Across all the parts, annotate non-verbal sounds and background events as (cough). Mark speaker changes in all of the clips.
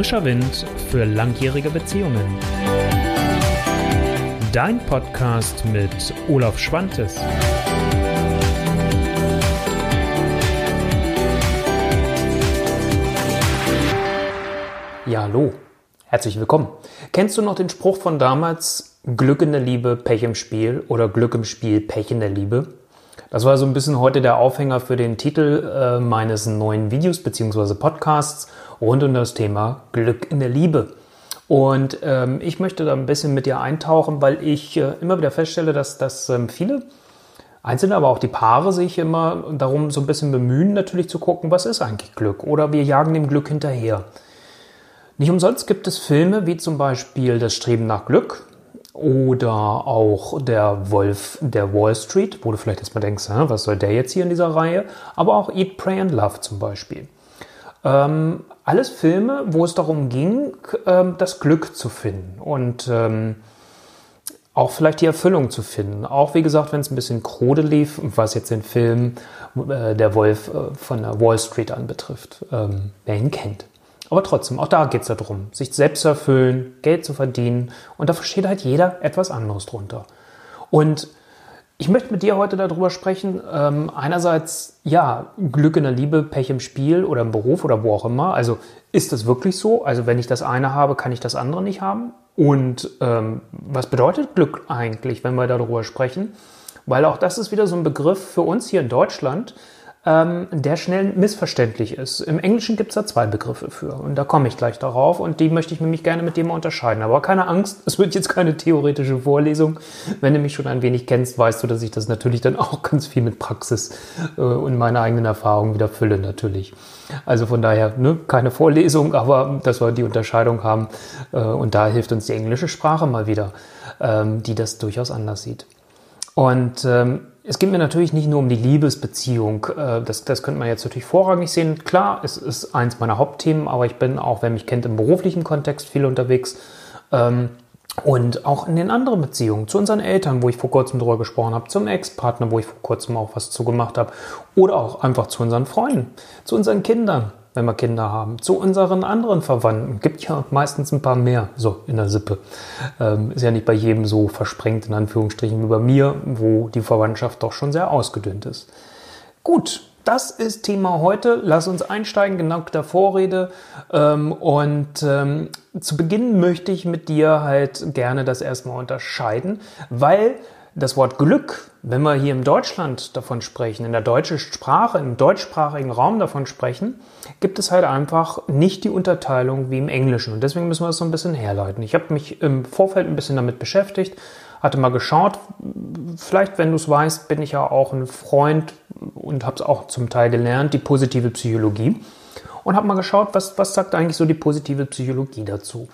Speaker 1: Frischer Wind für langjährige Beziehungen. Dein Podcast mit Olaf Schwantes.
Speaker 2: Ja, hallo. Herzlich willkommen. Kennst du noch den Spruch von damals, Glück in der Liebe, Pech im Spiel oder Glück im Spiel, Pech in der Liebe? Das war so ein bisschen heute der Aufhänger für den Titel äh, meines neuen Videos bzw. Podcasts rund um das Thema Glück in der Liebe. Und ähm, ich möchte da ein bisschen mit dir eintauchen, weil ich äh, immer wieder feststelle, dass, dass ähm, viele Einzelne, aber auch die Paare sich immer darum so ein bisschen bemühen, natürlich zu gucken, was ist eigentlich Glück? Oder wir jagen dem Glück hinterher. Nicht umsonst gibt es Filme wie zum Beispiel Das Streben nach Glück, oder auch der Wolf der Wall Street, wo du vielleicht erstmal denkst, was soll der jetzt hier in dieser Reihe? Aber auch Eat, Pray and Love zum Beispiel. Ähm, alles Filme, wo es darum ging, ähm, das Glück zu finden und ähm, auch vielleicht die Erfüllung zu finden. Auch wie gesagt, wenn es ein bisschen krude lief, was jetzt den Film äh, Der Wolf äh, von der Wall Street anbetrifft, ähm, wer ihn kennt. Aber trotzdem, auch da geht es darum, sich selbst zu erfüllen, Geld zu verdienen. Und da versteht halt jeder etwas anderes drunter. Und ich möchte mit dir heute darüber sprechen. Ähm, einerseits, ja, Glück in der Liebe, Pech im Spiel oder im Beruf oder wo auch immer. Also ist das wirklich so? Also wenn ich das eine habe, kann ich das andere nicht haben? Und ähm, was bedeutet Glück eigentlich, wenn wir darüber sprechen? Weil auch das ist wieder so ein Begriff für uns hier in Deutschland ähm, der schnell missverständlich ist. Im Englischen gibt es da zwei Begriffe für und da komme ich gleich darauf und die möchte ich nämlich gerne mit mal unterscheiden. Aber keine Angst, (laughs) es wird jetzt keine theoretische Vorlesung. Wenn du mich schon ein wenig kennst, weißt du, dass ich das natürlich dann auch ganz viel mit Praxis äh, und meiner eigenen Erfahrungen wieder fülle natürlich. Also von daher ne, keine Vorlesung, aber dass wir die Unterscheidung haben äh, und da hilft uns die englische Sprache mal wieder, ähm, die das durchaus anders sieht. Und ähm, es geht mir natürlich nicht nur um die Liebesbeziehung. Äh, das, das könnte man jetzt natürlich vorrangig sehen. Klar, es ist eins meiner Hauptthemen, aber ich bin auch, wer mich kennt, im beruflichen Kontext viel unterwegs. Ähm, und auch in den anderen Beziehungen, zu unseren Eltern, wo ich vor kurzem drüber gesprochen habe, zum Ex-Partner, wo ich vor kurzem auch was zugemacht habe, oder auch einfach zu unseren Freunden, zu unseren Kindern wenn wir Kinder haben. Zu unseren anderen Verwandten. Gibt ja meistens ein paar mehr so in der Sippe. Ähm, ist ja nicht bei jedem so versprengt, in Anführungsstrichen, wie bei mir, wo die Verwandtschaft doch schon sehr ausgedünnt ist. Gut, das ist Thema heute. Lass uns einsteigen, genau der Vorrede. Ähm, und ähm, zu Beginn möchte ich mit dir halt gerne das erstmal unterscheiden, weil das Wort Glück, wenn wir hier in Deutschland davon sprechen, in der deutschen Sprache, im deutschsprachigen Raum davon sprechen, gibt es halt einfach nicht die Unterteilung wie im Englischen. Und deswegen müssen wir das so ein bisschen herleiten. Ich habe mich im Vorfeld ein bisschen damit beschäftigt, hatte mal geschaut, vielleicht, wenn du es weißt, bin ich ja auch ein Freund und habe es auch zum Teil gelernt, die positive Psychologie. Und habe mal geschaut, was, was sagt eigentlich so die positive Psychologie dazu.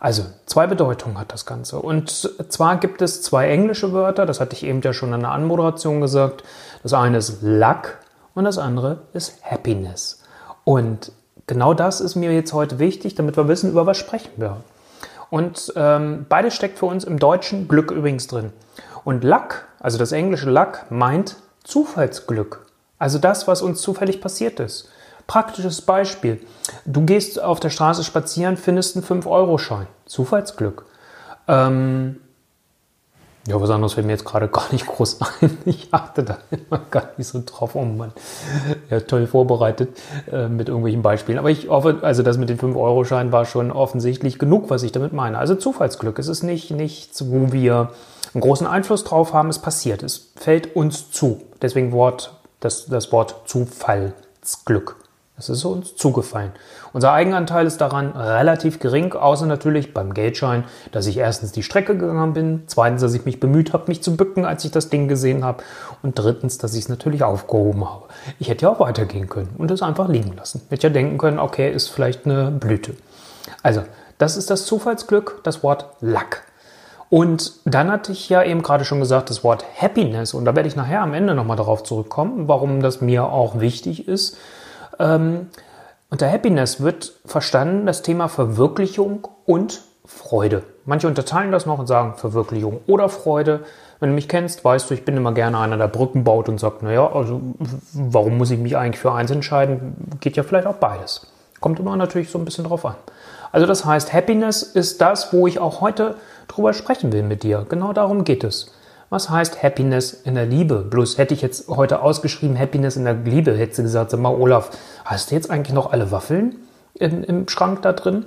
Speaker 2: Also zwei Bedeutungen hat das Ganze. Und zwar gibt es zwei englische Wörter, das hatte ich eben ja schon in der Anmoderation gesagt. Das eine ist Luck und das andere ist Happiness. Und genau das ist mir jetzt heute wichtig, damit wir wissen, über was sprechen wir. Und ähm, beides steckt für uns im Deutschen Glück übrigens drin. Und Luck, also das englische Luck, meint Zufallsglück. Also das, was uns zufällig passiert ist. Praktisches Beispiel. Du gehst auf der Straße spazieren, findest einen 5-Euro-Schein. Zufallsglück. Ähm, ja, was anderes fällt mir jetzt gerade gar nicht groß (laughs) ein. Ich achte da immer gar nicht so drauf. Oh Mann, ja, toll vorbereitet äh, mit irgendwelchen Beispielen. Aber ich hoffe, also das mit dem 5-Euro-Schein war schon offensichtlich genug, was ich damit meine. Also Zufallsglück. Es ist nicht nichts, wo wir einen großen Einfluss drauf haben. Es passiert. Es fällt uns zu. Deswegen Wort, das, das Wort Zufallsglück. Es ist uns zugefallen. Unser Eigenanteil ist daran relativ gering, außer natürlich beim Geldschein, dass ich erstens die Strecke gegangen bin, zweitens, dass ich mich bemüht habe, mich zu bücken, als ich das Ding gesehen habe und drittens, dass ich es natürlich aufgehoben habe. Ich hätte ja auch weitergehen können und es einfach liegen lassen. Hätte ja denken können, okay, ist vielleicht eine Blüte. Also, das ist das Zufallsglück, das Wort Luck. Und dann hatte ich ja eben gerade schon gesagt, das Wort Happiness. Und da werde ich nachher am Ende nochmal darauf zurückkommen, warum das mir auch wichtig ist ähm, unter Happiness wird verstanden das Thema Verwirklichung und Freude. Manche unterteilen das noch und sagen Verwirklichung oder Freude. Wenn du mich kennst, weißt du, ich bin immer gerne einer, der Brücken baut und sagt, naja, also warum muss ich mich eigentlich für eins entscheiden? Geht ja vielleicht auch beides. Kommt immer natürlich so ein bisschen drauf an. Also das heißt, Happiness ist das, wo ich auch heute drüber sprechen will mit dir. Genau darum geht es. Was heißt Happiness in der Liebe? Bloß hätte ich jetzt heute ausgeschrieben Happiness in der Liebe, hätte sie gesagt, sag mal Olaf, hast du jetzt eigentlich noch alle Waffeln im, im Schrank da drin?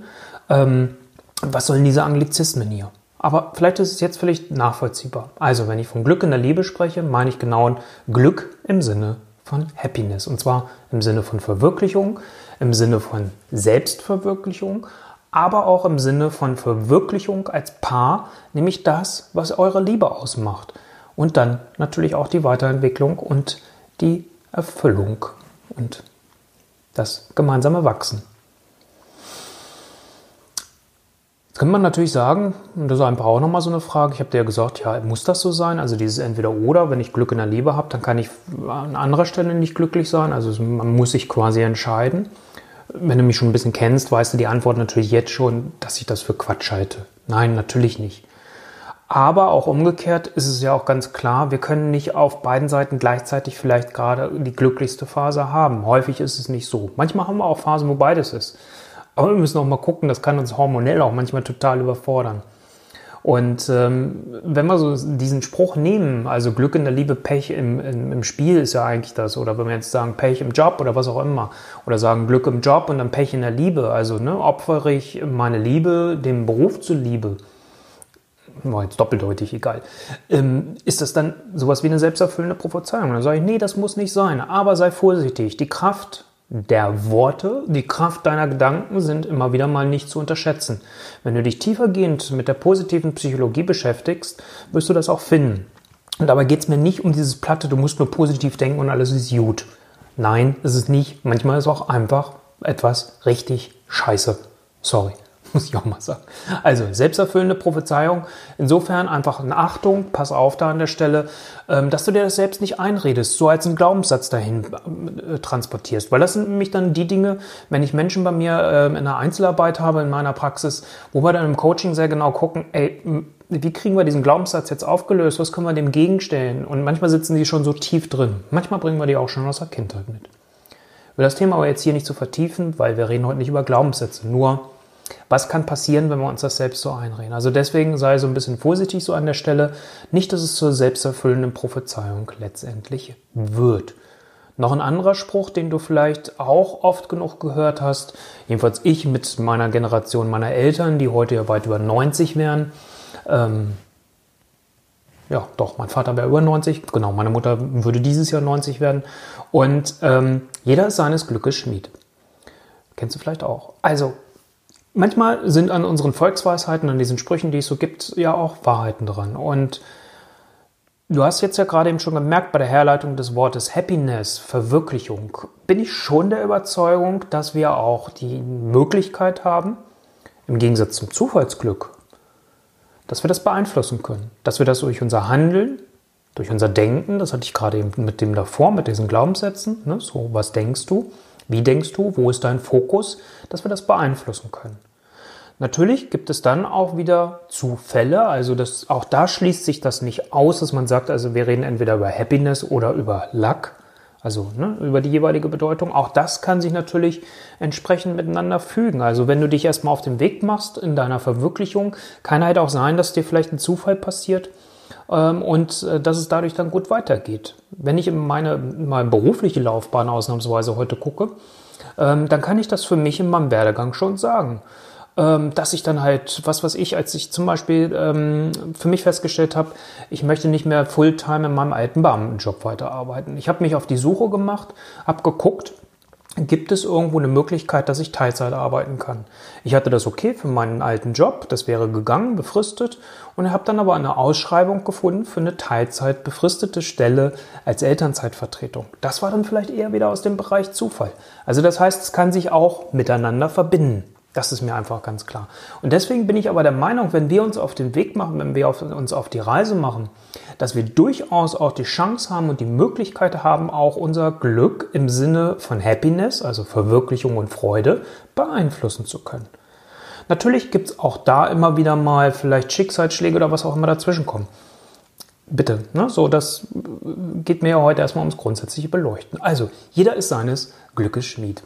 Speaker 2: Ähm, was sollen diese Anglizismen hier? Aber vielleicht ist es jetzt vielleicht nachvollziehbar. Also, wenn ich von Glück in der Liebe spreche, meine ich genau Glück im Sinne von Happiness. Und zwar im Sinne von Verwirklichung, im Sinne von Selbstverwirklichung, aber auch im Sinne von Verwirklichung als Paar, nämlich das, was eure Liebe ausmacht. Und dann natürlich auch die Weiterentwicklung und die Erfüllung und das gemeinsame Wachsen. Jetzt könnte man natürlich sagen, und das ist einfach auch nochmal so eine Frage, ich habe dir ja gesagt, ja, muss das so sein? Also dieses Entweder-Oder, wenn ich Glück in der Liebe habe, dann kann ich an anderer Stelle nicht glücklich sein. Also man muss sich quasi entscheiden. Wenn du mich schon ein bisschen kennst, weißt du die Antwort natürlich jetzt schon, dass ich das für Quatsch halte. Nein, natürlich nicht. Aber auch umgekehrt ist es ja auch ganz klar, wir können nicht auf beiden Seiten gleichzeitig vielleicht gerade die glücklichste Phase haben. Häufig ist es nicht so. Manchmal haben wir auch Phasen, wo beides ist. Aber wir müssen auch mal gucken, das kann uns hormonell auch manchmal total überfordern. Und ähm, wenn wir so diesen Spruch nehmen, also Glück in der Liebe, Pech im, im, im, Spiel ist ja eigentlich das, oder wenn wir jetzt sagen Pech im Job oder was auch immer, oder sagen Glück im Job und dann Pech in der Liebe, also ne, opfere ich meine Liebe dem Beruf zuliebe, war jetzt doppeldeutig, egal, ähm, ist das dann sowas wie eine selbsterfüllende Prophezeiung? Dann sage ich, nee, das muss nicht sein, aber sei vorsichtig, die Kraft der Worte, die Kraft deiner Gedanken sind immer wieder mal nicht zu unterschätzen. Wenn du dich tiefergehend mit der positiven Psychologie beschäftigst, wirst du das auch finden. Und dabei geht es mir nicht um dieses Platte, du musst nur positiv denken und alles ist gut. Nein, ist es nicht. Manchmal ist auch einfach etwas richtig scheiße. Sorry muss ich auch mal sagen. Also selbsterfüllende Prophezeiung. Insofern einfach eine Achtung, pass auf da an der Stelle, ähm, dass du dir das selbst nicht einredest, so als einen Glaubenssatz dahin äh, transportierst. Weil das sind nämlich dann die Dinge, wenn ich Menschen bei mir ähm, in einer Einzelarbeit habe, in meiner Praxis, wo wir dann im Coaching sehr genau gucken, ey, wie kriegen wir diesen Glaubenssatz jetzt aufgelöst? Was können wir dem gegenstellen? Und manchmal sitzen die schon so tief drin. Manchmal bringen wir die auch schon aus der Kindheit mit. Ich will das Thema aber jetzt hier nicht zu so vertiefen, weil wir reden heute nicht über Glaubenssätze. Nur was kann passieren, wenn wir uns das selbst so einreden? Also deswegen sei so ein bisschen vorsichtig so an der Stelle. Nicht, dass es zur selbsterfüllenden Prophezeiung letztendlich wird. Noch ein anderer Spruch, den du vielleicht auch oft genug gehört hast, jedenfalls ich mit meiner Generation meiner Eltern, die heute ja weit über 90 wären. Ähm, ja, doch, mein Vater wäre über 90, genau, meine Mutter würde dieses Jahr 90 werden. Und ähm, jeder ist seines Glückes Schmied. Kennst du vielleicht auch. Also manchmal sind an unseren Volksweisheiten, an diesen Sprüchen, die es so gibt, ja auch Wahrheiten dran. Und du hast jetzt ja gerade eben schon gemerkt, bei der Herleitung des Wortes Happiness, Verwirklichung, bin ich schon der Überzeugung, dass wir auch die Möglichkeit haben, im Gegensatz zum Zufallsglück, dass wir das beeinflussen können. Dass wir das durch unser Handeln, durch unser Denken, das hatte ich gerade eben mit dem davor, mit diesen Glaubenssätzen, ne, so was denkst du, wie denkst du? Wo ist dein Fokus? Dass wir das beeinflussen können. Natürlich gibt es dann auch wieder Zufälle, also das, auch da schließt sich das nicht aus, dass man sagt, also wir reden entweder über Happiness oder über Luck, also ne, über die jeweilige Bedeutung. Auch das kann sich natürlich entsprechend miteinander fügen. Also wenn du dich erstmal auf den Weg machst in deiner Verwirklichung, kann halt auch sein, dass dir vielleicht ein Zufall passiert, und äh, dass es dadurch dann gut weitergeht. Wenn ich in meine, in meine berufliche Laufbahn ausnahmsweise heute gucke, ähm, dann kann ich das für mich in meinem Werdegang schon sagen. Ähm, dass ich dann halt, was weiß ich, als ich zum Beispiel für mich festgestellt habe, ich möchte nicht mehr Fulltime in meinem alten Beamtenjob weiterarbeiten. Ich habe mich auf die Suche gemacht, habe geguckt, gibt es irgendwo eine Möglichkeit, dass ich Teilzeit arbeiten kann. Ich hatte das okay für meinen alten Job, das wäre gegangen, befristet, und habe dann aber eine Ausschreibung gefunden für eine Teilzeit befristete Stelle als Elternzeitvertretung. Das war dann vielleicht eher wieder aus dem Bereich Zufall. Also das heißt, es kann sich auch miteinander verbinden. Das ist mir einfach ganz klar. Und deswegen bin ich aber der Meinung, wenn wir uns auf den Weg machen, wenn wir uns auf die Reise machen, dass wir durchaus auch die Chance haben und die Möglichkeit haben, auch unser Glück im Sinne von Happiness, also Verwirklichung und Freude, beeinflussen zu können. Natürlich gibt es auch da immer wieder mal vielleicht Schicksalsschläge oder was auch immer dazwischen kommen. Bitte, ne? so das geht mir ja heute erstmal ums grundsätzliche Beleuchten. Also, jeder ist seines Glückes Schmied.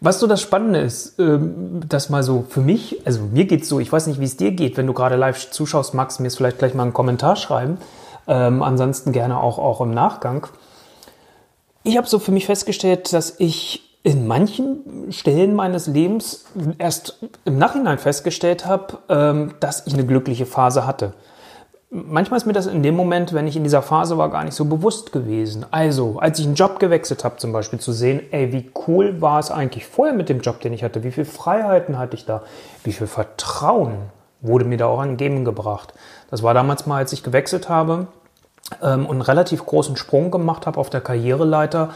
Speaker 2: Was so das Spannende ist, ähm, dass mal so für mich, also mir geht's so, ich weiß nicht, wie es dir geht, wenn du gerade live zuschaust, magst du mir es vielleicht gleich mal einen Kommentar schreiben. Ähm, ansonsten gerne auch, auch im Nachgang. Ich habe so für mich festgestellt, dass ich in manchen Stellen meines Lebens erst im Nachhinein festgestellt habe, ähm, dass ich eine glückliche Phase hatte. Manchmal ist mir das in dem Moment, wenn ich in dieser Phase war, gar nicht so bewusst gewesen. Also, als ich einen Job gewechselt habe, zum Beispiel zu sehen, ey, wie cool war es eigentlich vorher mit dem Job, den ich hatte? Wie viele Freiheiten hatte ich da? Wie viel Vertrauen wurde mir da auch entgegengebracht? Das war damals mal, als ich gewechselt habe ähm, und einen relativ großen Sprung gemacht habe auf der Karriereleiter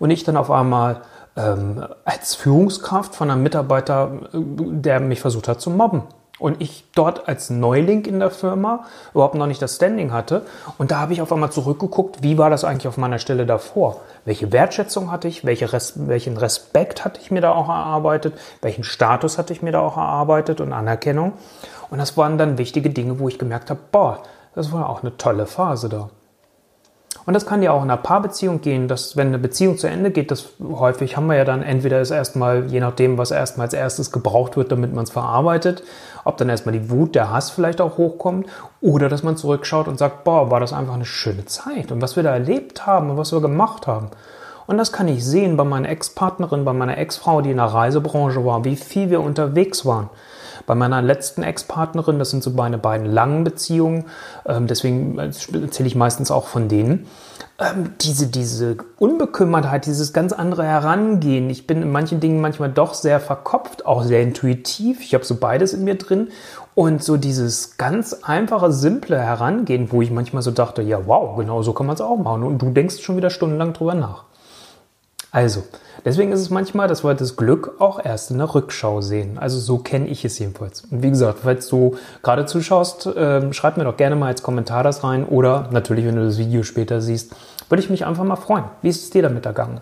Speaker 2: und ich dann auf einmal ähm, als Führungskraft von einem Mitarbeiter, äh, der mich versucht hat zu mobben. Und ich dort als Neuling in der Firma überhaupt noch nicht das Standing hatte. Und da habe ich auf einmal zurückgeguckt, wie war das eigentlich auf meiner Stelle davor? Welche Wertschätzung hatte ich? Welche Res welchen Respekt hatte ich mir da auch erarbeitet? Welchen Status hatte ich mir da auch erarbeitet und Anerkennung? Und das waren dann wichtige Dinge, wo ich gemerkt habe, boah, das war auch eine tolle Phase da. Und das kann ja auch in einer Paarbeziehung gehen, dass wenn eine Beziehung zu Ende geht, das häufig haben wir ja dann entweder ist erstmal, je nachdem, was erstmal als erstes gebraucht wird, damit man es verarbeitet, ob dann erstmal die Wut, der Hass vielleicht auch hochkommt oder dass man zurückschaut und sagt, boah, war das einfach eine schöne Zeit und was wir da erlebt haben und was wir gemacht haben. Und das kann ich sehen bei meiner Ex-Partnerin, bei meiner Ex-Frau, die in der Reisebranche war, wie viel wir unterwegs waren. Bei meiner letzten Ex-Partnerin, das sind so meine beiden langen Beziehungen, ähm, deswegen erzähle ich meistens auch von denen, ähm, diese, diese Unbekümmertheit, dieses ganz andere Herangehen. Ich bin in manchen Dingen manchmal doch sehr verkopft, auch sehr intuitiv. Ich habe so beides in mir drin. Und so dieses ganz einfache, simple Herangehen, wo ich manchmal so dachte, ja, wow, genau so kann man es auch machen. Und du denkst schon wieder stundenlang drüber nach. Also, deswegen ist es manchmal, dass wir das Glück auch erst in der Rückschau sehen. Also so kenne ich es jedenfalls. Und wie gesagt, falls du gerade zuschaust, äh, schreib mir doch gerne mal als Kommentar das rein oder natürlich, wenn du das Video später siehst, würde ich mich einfach mal freuen. Wie ist es dir damit ergangen?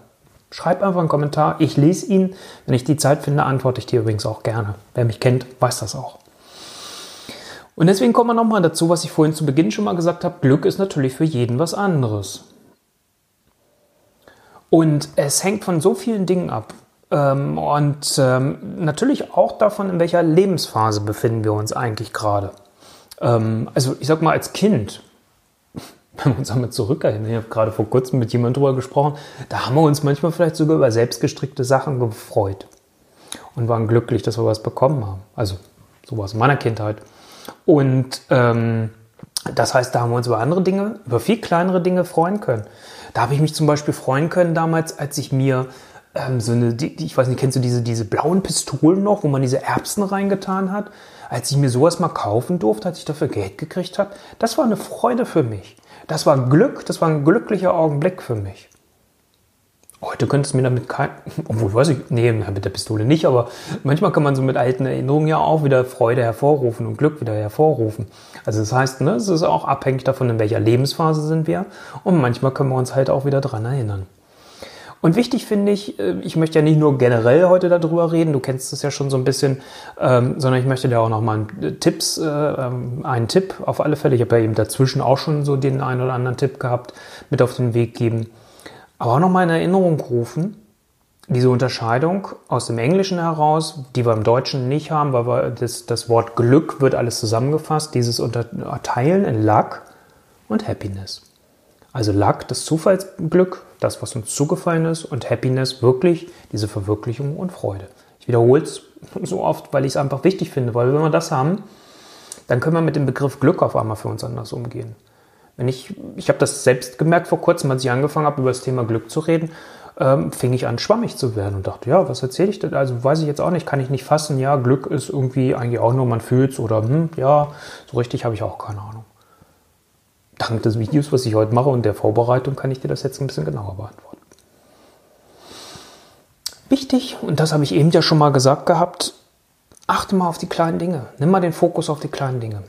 Speaker 2: Schreib einfach einen Kommentar. Ich lese ihn. Wenn ich die Zeit finde, antworte ich dir übrigens auch gerne. Wer mich kennt, weiß das auch. Und deswegen kommen wir nochmal dazu, was ich vorhin zu Beginn schon mal gesagt habe. Glück ist natürlich für jeden was anderes. Und es hängt von so vielen Dingen ab. Ähm, und ähm, natürlich auch davon, in welcher Lebensphase befinden wir uns eigentlich gerade. Ähm, also ich sag mal, als Kind, (laughs) wenn wir uns einmal zurückerinnern, ich habe gerade vor kurzem mit jemandem drüber gesprochen, da haben wir uns manchmal vielleicht sogar über selbstgestrickte Sachen gefreut und waren glücklich, dass wir was bekommen haben. Also sowas in meiner Kindheit. Und ähm, das heißt, da haben wir uns über andere Dinge, über viel kleinere Dinge freuen können. Da habe ich mich zum Beispiel freuen können damals, als ich mir ähm, so eine, die, ich weiß nicht, kennst du diese, diese blauen Pistolen noch, wo man diese Erbsen reingetan hat? Als ich mir sowas mal kaufen durfte, als ich dafür Geld gekriegt habe, das war eine Freude für mich. Das war Glück, das war ein glücklicher Augenblick für mich. Heute könnte es mir damit kein, (laughs) obwohl weiß ich, nee, mit der Pistole nicht, aber manchmal kann man so mit alten Erinnerungen ja auch wieder Freude hervorrufen und Glück wieder hervorrufen. Also das heißt, ne, es ist auch abhängig davon, in welcher Lebensphase sind wir und manchmal können wir uns halt auch wieder dran erinnern. Und wichtig finde ich, äh, ich möchte ja nicht nur generell heute darüber reden, du kennst es ja schon so ein bisschen, ähm, sondern ich möchte dir auch nochmal Tipps, äh, ähm, einen Tipp auf alle Fälle, ich habe ja eben dazwischen auch schon so den einen oder anderen Tipp gehabt, mit auf den Weg geben aber auch nochmal in Erinnerung rufen, diese Unterscheidung aus dem Englischen heraus, die wir im Deutschen nicht haben, weil wir das, das Wort Glück wird alles zusammengefasst, dieses Unterteilen in Luck und Happiness. Also Luck, das Zufallsglück, das, was uns zugefallen ist, und Happiness, wirklich diese Verwirklichung und Freude. Ich wiederhole es so oft, weil ich es einfach wichtig finde, weil wenn wir das haben, dann können wir mit dem Begriff Glück auf einmal für uns anders umgehen. Wenn ich, ich habe das selbst gemerkt vor kurzem, als ich angefangen habe, über das Thema Glück zu reden, ähm, fing ich an, schwammig zu werden und dachte, ja, was erzähle ich denn? Also weiß ich jetzt auch nicht, kann ich nicht fassen. Ja, Glück ist irgendwie eigentlich auch nur, man fühlt es oder hm, ja, so richtig habe ich auch keine Ahnung. Dank des Videos, was ich heute mache und der Vorbereitung, kann ich dir das jetzt ein bisschen genauer beantworten. Wichtig, und das habe ich eben ja schon mal gesagt gehabt, achte mal auf die kleinen Dinge. Nimm mal den Fokus auf die kleinen Dinge.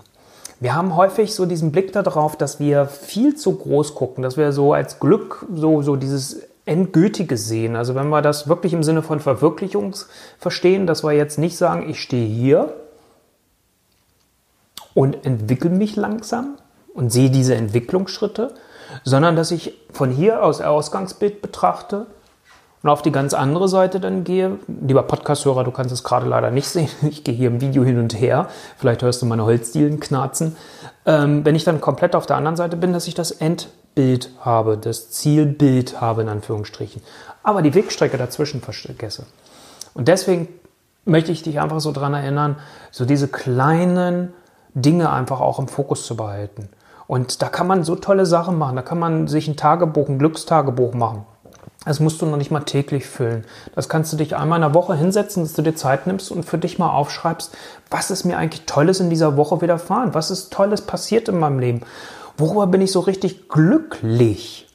Speaker 2: Wir haben häufig so diesen Blick darauf, dass wir viel zu groß gucken, dass wir so als Glück so, so dieses Endgültige sehen. Also wenn wir das wirklich im Sinne von Verwirklichung verstehen, dass wir jetzt nicht sagen, ich stehe hier und entwickle mich langsam und sehe diese Entwicklungsschritte, sondern dass ich von hier aus Ausgangsbild betrachte und auf die ganz andere Seite dann gehe, lieber Podcast-Hörer, du kannst es gerade leider nicht sehen, (laughs) ich gehe hier im Video hin und her, vielleicht hörst du meine Holzdielen knarzen, ähm, wenn ich dann komplett auf der anderen Seite bin, dass ich das Endbild habe, das Zielbild habe in Anführungsstrichen, aber die Wegstrecke dazwischen vergesse. Und deswegen möchte ich dich einfach so daran erinnern, so diese kleinen Dinge einfach auch im Fokus zu behalten. Und da kann man so tolle Sachen machen. Da kann man sich ein Tagebuch, ein Glückstagebuch machen. Das musst du noch nicht mal täglich füllen. Das kannst du dich einmal in der Woche hinsetzen, dass du dir Zeit nimmst und für dich mal aufschreibst, was ist mir eigentlich Tolles in dieser Woche widerfahren? Was ist Tolles passiert in meinem Leben? Worüber bin ich so richtig glücklich?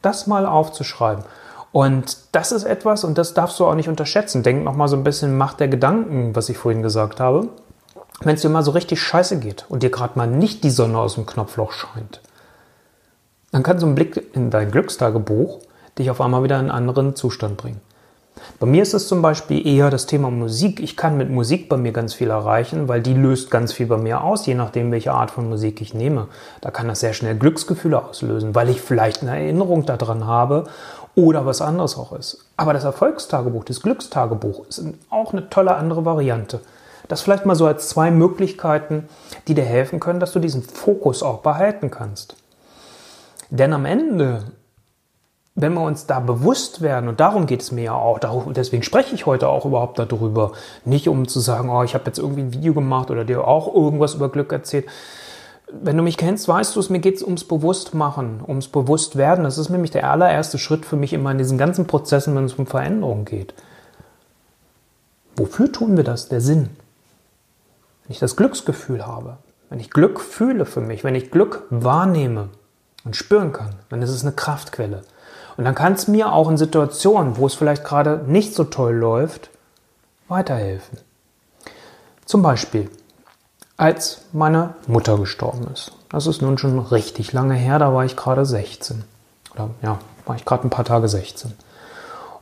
Speaker 2: Das mal aufzuschreiben. Und das ist etwas, und das darfst du auch nicht unterschätzen. Denk nochmal so ein bisschen Macht der Gedanken, was ich vorhin gesagt habe. Wenn es dir mal so richtig scheiße geht und dir gerade mal nicht die Sonne aus dem Knopfloch scheint, dann kann so ein Blick in dein Glückstagebuch dich auf einmal wieder in einen anderen Zustand bringen. Bei mir ist es zum Beispiel eher das Thema Musik. Ich kann mit Musik bei mir ganz viel erreichen, weil die löst ganz viel bei mir aus, je nachdem, welche Art von Musik ich nehme. Da kann das sehr schnell Glücksgefühle auslösen, weil ich vielleicht eine Erinnerung daran habe oder was anderes auch ist. Aber das Erfolgstagebuch, das Glückstagebuch ist auch eine tolle andere Variante. Das vielleicht mal so als zwei Möglichkeiten, die dir helfen können, dass du diesen Fokus auch behalten kannst. Denn am Ende, wenn wir uns da bewusst werden, und darum geht es mir ja auch, deswegen spreche ich heute auch überhaupt darüber, nicht um zu sagen, oh, ich habe jetzt irgendwie ein Video gemacht oder dir auch irgendwas über Glück erzählt, wenn du mich kennst, weißt du es, mir geht es ums Bewusstmachen, ums Bewusstwerden. Das ist nämlich der allererste Schritt für mich immer in diesen ganzen Prozessen, wenn es um Veränderung geht. Wofür tun wir das? Der Sinn. Wenn ich das Glücksgefühl habe, wenn ich Glück fühle für mich, wenn ich Glück wahrnehme und spüren kann, dann ist es eine Kraftquelle. Und dann kann es mir auch in Situationen, wo es vielleicht gerade nicht so toll läuft, weiterhelfen. Zum Beispiel, als meine Mutter gestorben ist. Das ist nun schon richtig lange her, da war ich gerade 16. Oder ja, war ich gerade ein paar Tage 16.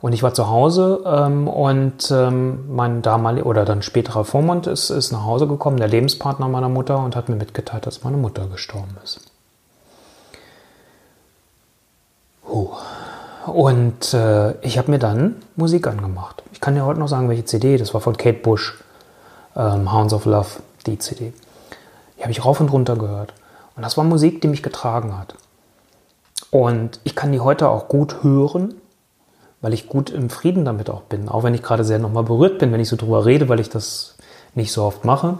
Speaker 2: Und ich war zu Hause ähm, und ähm, mein damaliger oder dann späterer Vormund ist, ist nach Hause gekommen, der Lebenspartner meiner Mutter, und hat mir mitgeteilt, dass meine Mutter gestorben ist. Huh. Und äh, ich habe mir dann Musik angemacht. Ich kann dir heute noch sagen, welche CD. Das war von Kate Bush, ähm, Hounds of Love die CD. Die habe ich rauf und runter gehört. Und das war Musik, die mich getragen hat. Und ich kann die heute auch gut hören, weil ich gut im Frieden damit auch bin. Auch wenn ich gerade sehr nochmal berührt bin, wenn ich so drüber rede, weil ich das nicht so oft mache,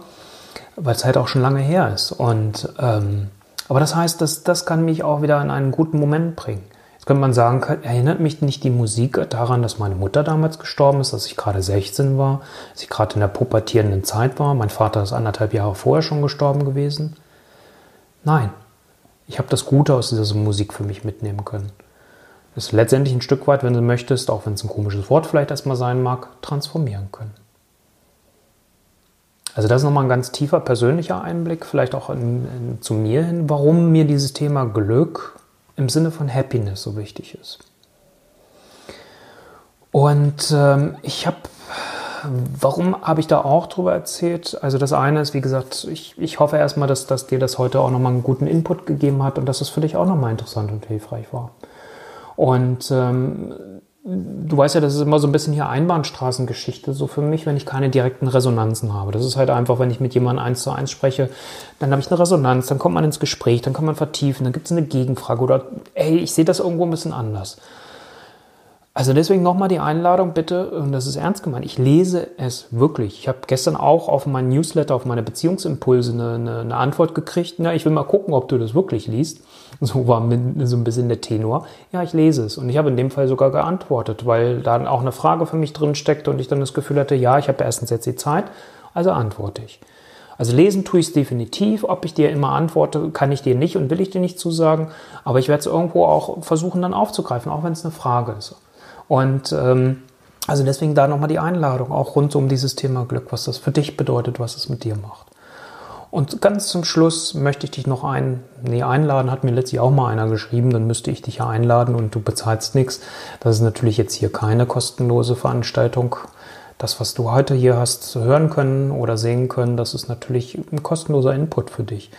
Speaker 2: weil es halt auch schon lange her ist. Und, ähm, aber das heißt, dass, das kann mich auch wieder in einen guten Moment bringen. Jetzt könnte man sagen, erinnert mich nicht die Musik daran, dass meine Mutter damals gestorben ist, dass ich gerade 16 war, dass ich gerade in der pubertierenden Zeit war. Mein Vater ist anderthalb Jahre vorher schon gestorben gewesen. Nein, ich habe das Gute aus dieser Musik für mich mitnehmen können. Ist letztendlich ein Stück weit, wenn du möchtest, auch wenn es ein komisches Wort vielleicht erstmal sein mag, transformieren können. Also das ist nochmal ein ganz tiefer persönlicher Einblick, vielleicht auch in, in, zu mir hin, warum mir dieses Thema Glück im Sinne von Happiness so wichtig ist. Und ähm, ich habe, warum habe ich da auch drüber erzählt? Also das eine ist, wie gesagt, ich, ich hoffe erstmal, dass, dass dir das heute auch nochmal einen guten Input gegeben hat und dass es für dich auch nochmal interessant und hilfreich war. Und ähm, du weißt ja, das ist immer so ein bisschen hier Einbahnstraßengeschichte, so für mich, wenn ich keine direkten Resonanzen habe. Das ist halt einfach, wenn ich mit jemandem eins zu eins spreche, dann habe ich eine Resonanz, dann kommt man ins Gespräch, dann kann man vertiefen, dann gibt es eine Gegenfrage oder hey, ich sehe das irgendwo ein bisschen anders. Also deswegen nochmal die Einladung, bitte, und das ist ernst gemeint, ich lese es wirklich. Ich habe gestern auch auf meinen Newsletter, auf meine Beziehungsimpulse eine, eine, eine Antwort gekriegt. Na, ich will mal gucken, ob du das wirklich liest. (laughs) So war so ein bisschen der Tenor. Ja, ich lese es. Und ich habe in dem Fall sogar geantwortet, weil da auch eine Frage für mich drin steckte und ich dann das Gefühl hatte, ja, ich habe erstens jetzt die Zeit, also antworte ich. Also lesen tue ich es definitiv. Ob ich dir immer antworte, kann ich dir nicht und will ich dir nicht zusagen. Aber ich werde es irgendwo auch versuchen dann aufzugreifen, auch wenn es eine Frage ist. Und ähm, also deswegen da nochmal die Einladung, auch rund um dieses Thema Glück, was das für dich bedeutet, was es mit dir macht. Und ganz zum Schluss möchte ich dich noch ein, nee, einladen, hat mir letztlich auch mal einer geschrieben, dann müsste ich dich ja einladen und du bezahlst nichts. Das ist natürlich jetzt hier keine kostenlose Veranstaltung. Das, was du heute hier hast hören können oder sehen können, das ist natürlich ein kostenloser Input für dich.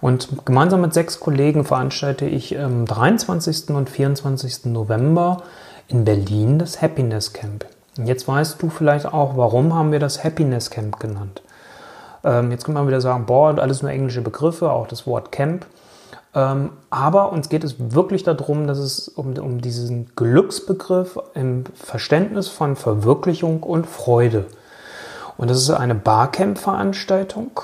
Speaker 2: Und gemeinsam mit sechs Kollegen veranstalte ich am 23. und 24. November in Berlin das Happiness Camp. Und jetzt weißt du vielleicht auch, warum haben wir das Happiness Camp genannt. Ähm, jetzt kann man wieder sagen, boah, alles nur englische Begriffe, auch das Wort Camp. Ähm, aber uns geht es wirklich darum, dass es um, um diesen Glücksbegriff im Verständnis von Verwirklichung und Freude. Und das ist eine Barcamp-Veranstaltung.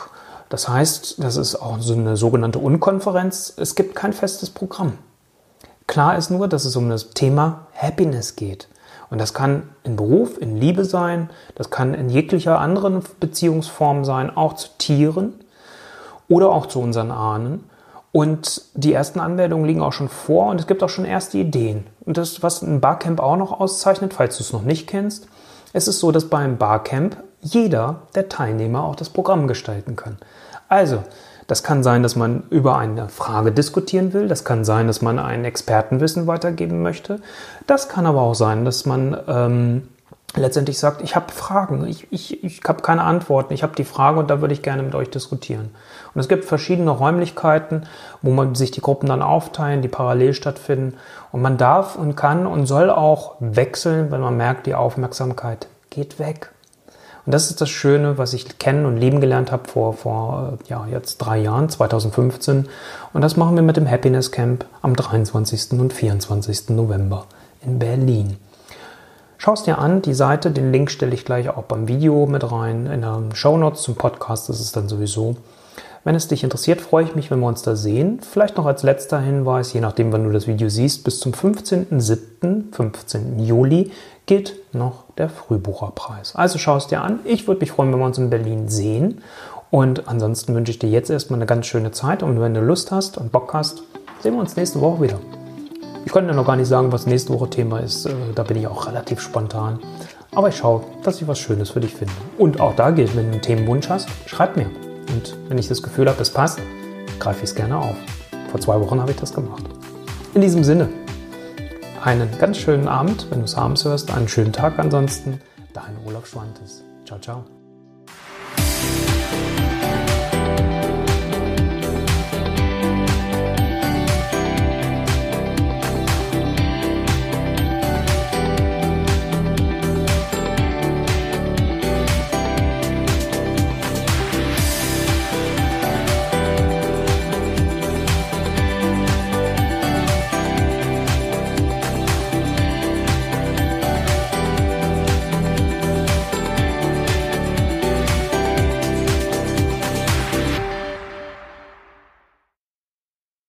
Speaker 2: Das heißt, das ist auch so eine sogenannte Unkonferenz. Es gibt kein festes Programm. Klar ist nur, dass es um das Thema Happiness geht. Und das kann in Beruf, in Liebe sein, das kann in jeglicher anderen Beziehungsform sein, auch zu Tieren oder auch zu unseren Ahnen. Und die ersten Anmeldungen liegen auch schon vor und es gibt auch schon erste Ideen. Und das, was ein Barcamp auch noch auszeichnet, falls du es noch nicht kennst, es ist so, dass beim Barcamp jeder der Teilnehmer auch das Programm gestalten kann. Also, das kann sein, dass man über eine Frage diskutieren will. Das kann sein, dass man ein Expertenwissen weitergeben möchte. Das kann aber auch sein, dass man ähm, letztendlich sagt, ich habe Fragen, ich, ich, ich habe keine Antworten, ich habe die Frage und da würde ich gerne mit euch diskutieren. Und es gibt verschiedene Räumlichkeiten, wo man sich die Gruppen dann aufteilen, die parallel stattfinden. Und man darf und kann und soll auch wechseln, wenn man merkt, die Aufmerksamkeit geht weg. Und das ist das Schöne, was ich kennen und lieben gelernt habe vor, vor ja, jetzt drei Jahren, 2015. Und das machen wir mit dem Happiness Camp am 23. und 24. November in Berlin. Schau es dir an, die Seite, den Link stelle ich gleich auch beim Video mit rein. In den Show Notes zum Podcast ist es dann sowieso. Wenn es dich interessiert, freue ich mich, wenn wir uns da sehen. Vielleicht noch als letzter Hinweis, je nachdem, wann du das Video siehst, bis zum 15.07., 15. Juli gilt noch der Frühbucherpreis. Also schau es dir an. Ich würde mich freuen, wenn wir uns in Berlin sehen. Und ansonsten wünsche ich dir jetzt erstmal eine ganz schöne Zeit. Und wenn du Lust hast und Bock hast, sehen wir uns nächste Woche wieder. Ich konnte ja noch gar nicht sagen, was nächste Woche Thema ist. Äh, da bin ich auch relativ spontan. Aber ich schaue, dass ich was Schönes für dich finde. Und auch da gilt, wenn du einen Themenwunsch hast, schreib mir. Und wenn ich das Gefühl habe, es passt, greife ich es gerne auf. Vor zwei Wochen habe ich das gemacht. In diesem Sinne, einen ganz schönen Abend, wenn du es abends hörst, einen schönen Tag ansonsten. Dein Olaf Schwantes. Ciao, ciao.